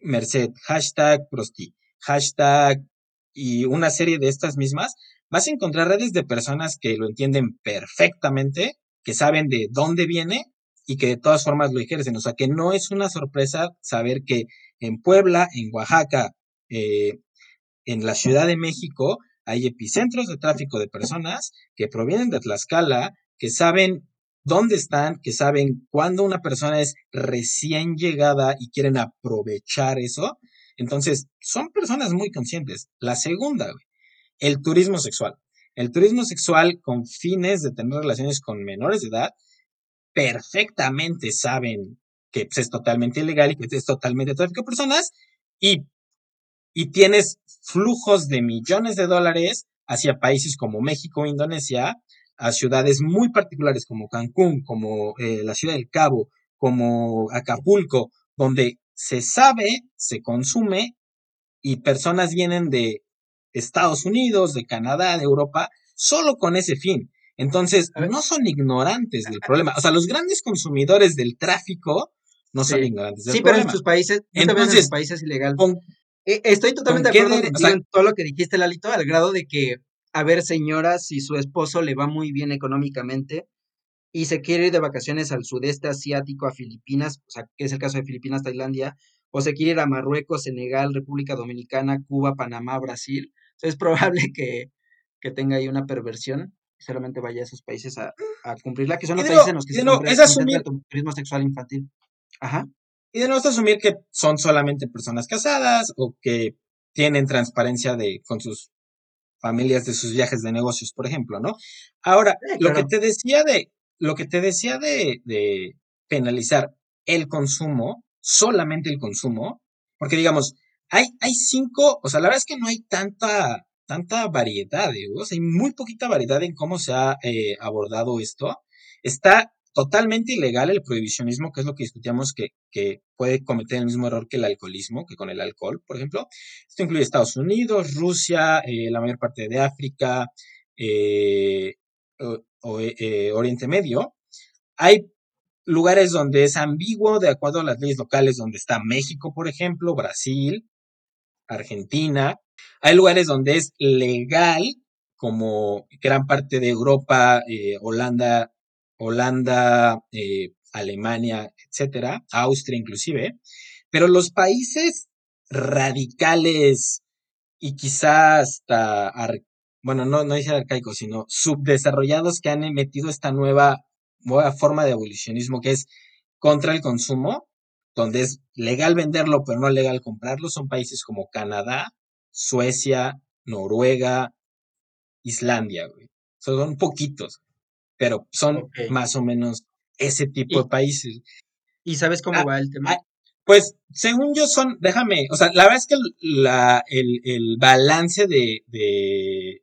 Merced, hashtag Prosti, hashtag y una serie de estas mismas, vas a encontrar redes de personas que lo entienden perfectamente, que saben de dónde viene y que de todas formas lo ejercen. O sea, que no es una sorpresa saber que en Puebla, en Oaxaca, eh, en la Ciudad de México, hay epicentros de tráfico de personas que provienen de Tlaxcala, que saben dónde están, que saben cuándo una persona es recién llegada y quieren aprovechar eso. Entonces, son personas muy conscientes. La segunda, el turismo sexual. El turismo sexual con fines de tener relaciones con menores de edad perfectamente saben que pues, es totalmente ilegal y que es totalmente tráfico de personas y, y tienes flujos de millones de dólares hacia países como México Indonesia, a ciudades muy particulares como Cancún, como eh, la ciudad del Cabo, como Acapulco, donde se sabe, se consume y personas vienen de Estados Unidos, de Canadá, de Europa, solo con ese fin. Entonces, no son ignorantes del problema. O sea, los grandes consumidores del tráfico no son ignorantes del problema. Sí, pero en sus países, Entonces, en sus países ilegal. Eh, estoy totalmente de acuerdo en todo lo que dijiste, Lalito, al grado de que, a ver, señora, si su esposo le va muy bien económicamente y se quiere ir de vacaciones al sudeste asiático, a Filipinas, o sea, que es el caso de Filipinas, Tailandia, o se quiere ir a Marruecos, Senegal, República Dominicana, Cuba, Panamá, Brasil, es probable que, que tenga ahí una perversión solamente vaya a esos países a, a cumplirla, que son los países en los que se no, es asumir, turismo sexual infantil. Ajá. Y de nuevo es asumir que son solamente personas casadas o que tienen transparencia de con sus familias de sus viajes de negocios, por ejemplo, ¿no? Ahora, lo que te decía de lo que te decía de, de penalizar el consumo, solamente el consumo, porque digamos, hay, hay cinco, o sea, la verdad es que no hay tanta tanta variedad, hay muy poquita variedad en cómo se ha eh, abordado esto. Está totalmente ilegal el prohibicionismo, que es lo que discutíamos que, que, puede cometer el mismo error que el alcoholismo, que con el alcohol, por ejemplo. Esto incluye Estados Unidos, Rusia, eh, la mayor parte de África, eh, o, Oriente Medio. Hay lugares donde es ambiguo de acuerdo a las leyes locales, donde está México, por ejemplo, Brasil, Argentina. Hay lugares donde es legal, como gran parte de Europa, eh, Holanda, Holanda, eh, Alemania, etcétera, Austria inclusive. Pero los países radicales y quizás hasta, bueno, no, no dice arcaicos, sino subdesarrollados que han metido esta nueva, nueva forma de abolicionismo que es contra el consumo, donde es legal venderlo, pero no legal comprarlo, son países como Canadá, Suecia, Noruega, Islandia, güey. Son poquitos, pero son más o menos ese tipo de países. ¿Y sabes cómo ah, va el tema? Ah, pues, según yo son, déjame, o sea, la verdad es que la, el, el balance de, de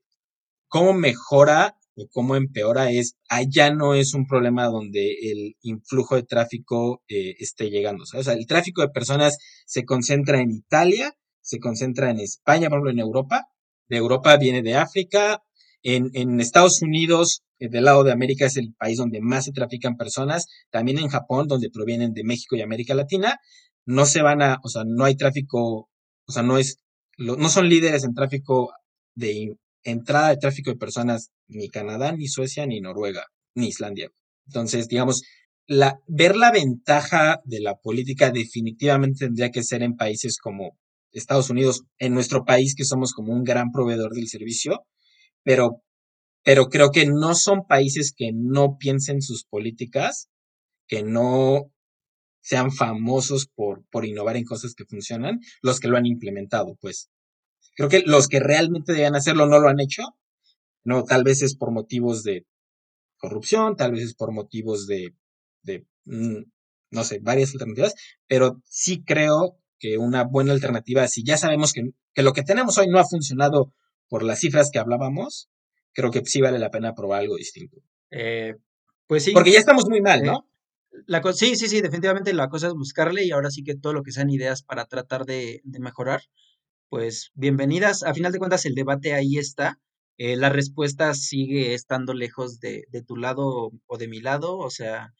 cómo mejora o cómo empeora es, allá no es un problema donde el influjo de tráfico eh, esté llegando. O sea, el tráfico de personas se concentra en Italia, se concentra en España, por ejemplo, en Europa. De Europa viene de África. En, Estados Unidos, eh, del lado de América, es el país donde más se trafican personas. También en Japón, donde provienen de México y América Latina. No se van a, o sea, no hay tráfico, o sea, no es, no son líderes en tráfico de entrada de tráfico de personas ni Canadá, ni Suecia, ni Noruega, ni Islandia. Entonces, digamos, la, ver la ventaja de la política definitivamente tendría que ser en países como Estados Unidos, en nuestro país que somos como un gran proveedor del servicio, pero, pero creo que no son países que no piensen sus políticas, que no sean famosos por, por innovar en cosas que funcionan, los que lo han implementado, pues. Creo que los que realmente debían hacerlo no lo han hecho. No, tal vez es por motivos de corrupción, tal vez es por motivos de, de mm, no sé, varias alternativas, pero sí creo que una buena alternativa, si ya sabemos que, que, lo que tenemos hoy no ha funcionado por las cifras que hablábamos, creo que sí vale la pena probar algo distinto. Eh, pues sí. Porque ya estamos muy mal, ¿no? Eh, la sí, sí, sí, definitivamente la cosa es buscarle y ahora sí que todo lo que sean ideas para tratar de, de mejorar, pues bienvenidas. A final de cuentas, el debate ahí está. Eh, la respuesta sigue estando lejos de, de, tu lado o de mi lado. O sea,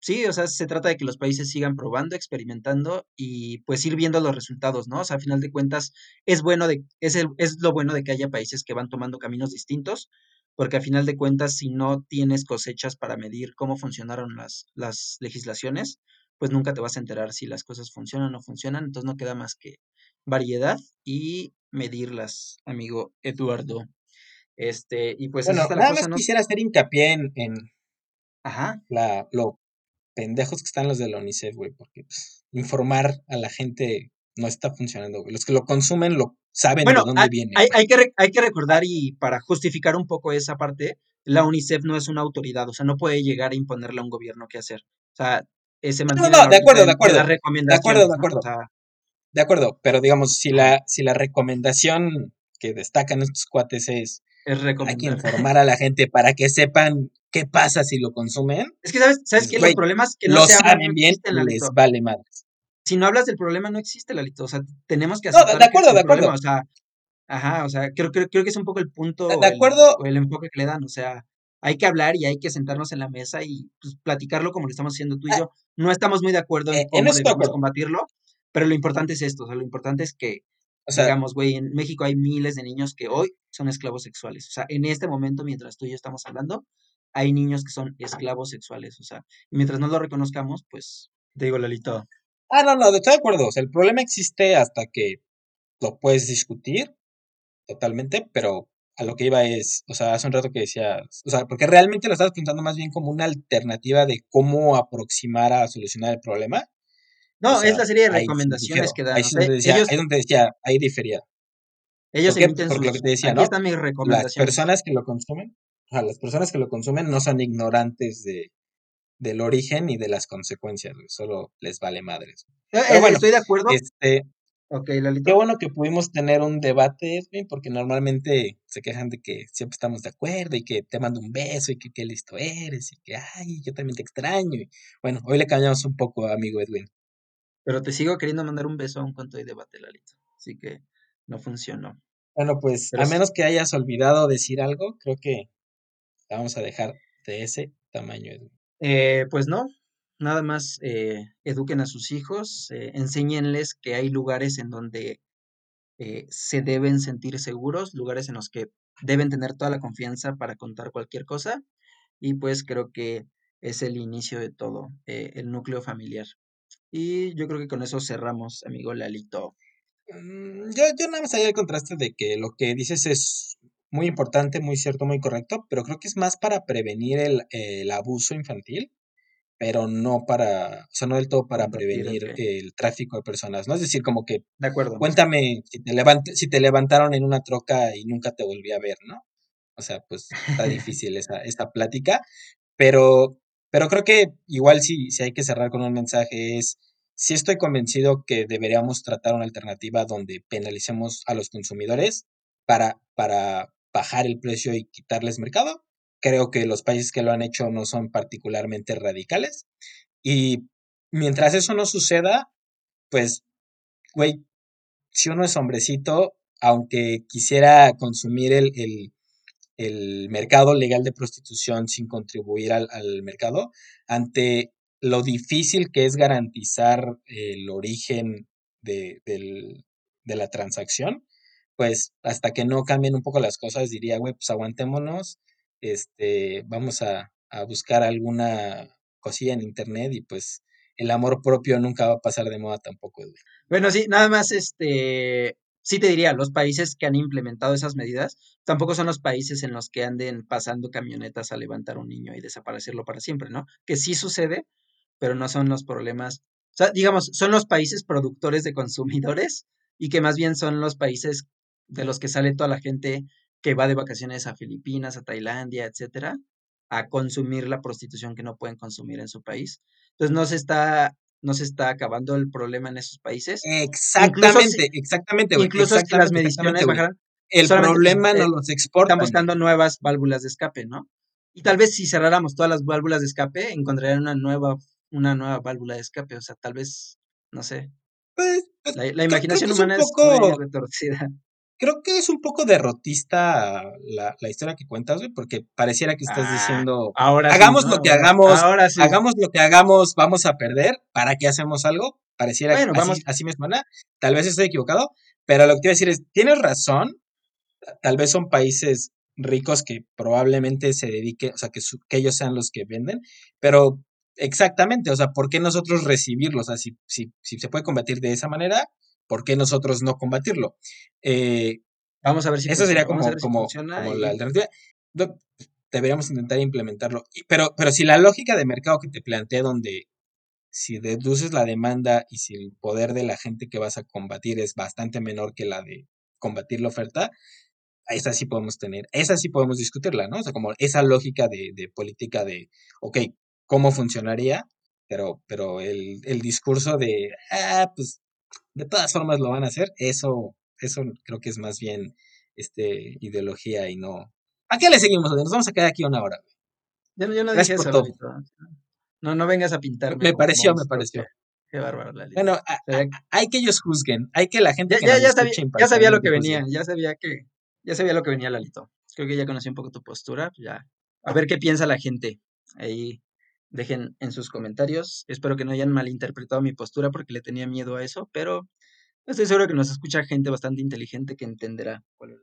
sí, o sea, se trata de que los países sigan probando, experimentando y pues ir viendo los resultados, ¿no? O sea, a final de cuentas, es bueno de, es, el, es lo bueno de que haya países que van tomando caminos distintos, porque a final de cuentas, si no tienes cosechas para medir cómo funcionaron las, las legislaciones, pues nunca te vas a enterar si las cosas funcionan o no funcionan, entonces no queda más que variedad y medirlas, amigo Eduardo. Este, y pues bueno, nada más quisiera hacer hincapié en, en Ajá. La, lo pendejos que están los de la UNICEF, güey, porque pues, informar a la gente no está funcionando, güey. Los que lo consumen lo saben de dónde viene. Hay, hay, que, hay que recordar y para justificar un poco esa parte, la UNICEF no es una autoridad, o sea, no puede llegar a imponerle a un gobierno qué hacer. O sea, ese no, no, de acuerdo, de acuerdo. De acuerdo, de acuerdo. De acuerdo, pero digamos, si la, si la recomendación que destacan estos cuates es, hay que informar a la gente para que sepan qué pasa si lo consumen. Es que, ¿sabes, ¿sabes qué? Los problemas que no lo saben bien, les vale madres. Si no hablas del problema, no existe, la Lalito. O sea, tenemos que hacer. No, de acuerdo, de acuerdo. O sea, ajá, o sea, creo, creo, creo que es un poco el punto. De acuerdo. El, el enfoque que le dan. O sea, hay que hablar y hay que sentarnos en la mesa y pues, platicarlo como lo estamos haciendo tú y ah. yo. No estamos muy de acuerdo en eh, cómo debemos combatirlo, pero lo importante es esto, o sea, lo importante es que, digamos, güey, en México hay miles de niños que hoy son esclavos sexuales. O sea, en este momento, mientras tú y yo estamos hablando, hay niños que son esclavos sexuales. O sea, y mientras no lo reconozcamos, pues, te digo, Lalito. Ah, no, no, estoy de acuerdo. O sea, el problema existe hasta que lo puedes discutir totalmente, pero a lo que iba es, o sea, hace un rato que decías, o sea, porque realmente lo estabas pintando más bien como una alternativa de cómo aproximar a solucionar el problema. No, es la serie de recomendaciones que dan. Ahí, decía, ahí donde decía, ahí difería. Ellos emiten Porque lo que te decía, Aquí están mis recomendaciones. Las personas que lo consumen, o sea, las personas que lo consumen no son ignorantes de, del origen y de las consecuencias, solo les vale madres. Eh, Pero bueno, estoy de acuerdo. Este, Ok, Qué bueno que pudimos tener un debate, Edwin, porque normalmente se quejan de que siempre estamos de acuerdo y que te mando un beso y que qué listo eres y que, ay, yo también te extraño. Y, bueno, hoy le cambiamos un poco, amigo Edwin. Pero te sigo queriendo mandar un beso aun cuando hay debate, Lalito. Así que no funcionó. Bueno, pues Pero a menos que hayas olvidado decir algo, creo que la vamos a dejar de ese tamaño, eh, pues no, nada más eh, eduquen a sus hijos, eh, enséñenles que hay lugares en donde eh, se deben sentir seguros, lugares en los que deben tener toda la confianza para contar cualquier cosa. Y pues creo que es el inicio de todo, eh, el núcleo familiar. Y yo creo que con eso cerramos, amigo Lalito. Mm, Yo, yo nada más haría el contraste de que lo que dices es muy importante, muy cierto, muy correcto, pero creo que es más para prevenir el, el abuso infantil pero no para, o sea, no del todo para prevenir el tráfico de personas, ¿no? Es decir, como que De acuerdo. cuéntame si te levant si te levantaron en una troca y nunca te volví a ver, ¿no? O sea, pues está difícil esa, esa plática, pero, pero creo que igual si, si hay que cerrar con un mensaje es, sí estoy convencido que deberíamos tratar una alternativa donde penalicemos a los consumidores para, para bajar el precio y quitarles mercado. Creo que los países que lo han hecho no son particularmente radicales. Y mientras eso no suceda, pues, güey, si uno es hombrecito, aunque quisiera consumir el, el, mercado legal de prostitución sin contribuir al, al mercado, ante lo difícil que es garantizar el origen de, del- de la transacción, pues hasta que no cambien un poco las cosas, diría, güey, pues aguantémonos, este, vamos a, a buscar alguna cosilla en internet y pues el amor propio nunca va a pasar de moda tampoco. Bueno, sí, nada más, este, sí te diría, los países que han implementado esas medidas tampoco son los países en los que anden pasando camionetas a levantar un niño y desaparecerlo para siempre, ¿no? Que sí sucede, pero no son los problemas, o sea, digamos, son los países productores de consumidores y que más bien son los países de los que sale toda la gente que va de vacaciones a Filipinas, a Tailandia, etcétera, a consumir la prostitución que no pueden consumir en su país. Entonces no se está, no se está acabando el problema en esos países. Incluso Exactamente, exactamente, güey, incluso si las exactamente, exactamente, mediciones güey. bajaran, El problema no los están exportan, güey. buscando nuevas válvulas de escape, ¿no? Y tal vez si cerráramos todas las válvulas de escape, encontrarían una nueva, una nueva válvula de escape. O sea, tal vez, no sé. Pues, pues, La, que imaginación es un humana es muy poco, retorcida. Creo que es un poco derrotista la, la historia que cuentas, güey, porque pareciera que estás Ah, diciendo, ahora sí, hagamos ¿no? lo que hagamos, ahora sí. hagamos lo que hagamos, vamos a perder, ¿para qué hacemos algo? Pareciera Bueno, así, vamos, así me suena, tal vez estoy equivocado, pero lo que te iba a decir es, tienes razón, tal vez son países ricos que probablemente se dediquen, o sea, que, su- que ellos sean los que venden, pero exactamente, o sea, ¿por qué nosotros recibirlos? O sea, si, si, si se puede combatir de esa manera, ¿por qué nosotros no combatirlo? Eh, vamos a ver si eso sería funciona. Como, si como, la alternativa. Deberíamos intentar implementarlo. Pero, pero si la lógica de mercado que te planteé, donde si deduces la demanda y si el poder de la gente que vas a combatir es bastante menor que la de combatir la oferta, esa sí podemos tener, esa sí podemos discutirla, ¿no? O sea, como esa lógica de, de política de, ok, ¿cómo funcionaría? Pero, pero el, el discurso de, ah, pues de todas formas lo van a hacer, eso, eso creo que es más bien este, ideología y no. ¿A qué le seguimos? Nos vamos a quedar aquí una hora. yo, yo no Gracias dije eso. No, no vengas a pintarme Me pareció, me pareció. qué bárbaro, Lalito. Bueno, a- a- Sabía, hay que ellos juzguen, hay que la gente Ya, que ya, sabía, ya sabía lo que venía, ya sabía que, ya sabía lo que venía, Lalito. Creo que ya conocí un poco tu postura, ya. A ver qué piensa la gente. Ahí dejen en sus comentarios. Espero que no hayan malinterpretado mi postura porque le tenía miedo a eso, pero estoy seguro que nos escucha gente bastante inteligente que entenderá cuál es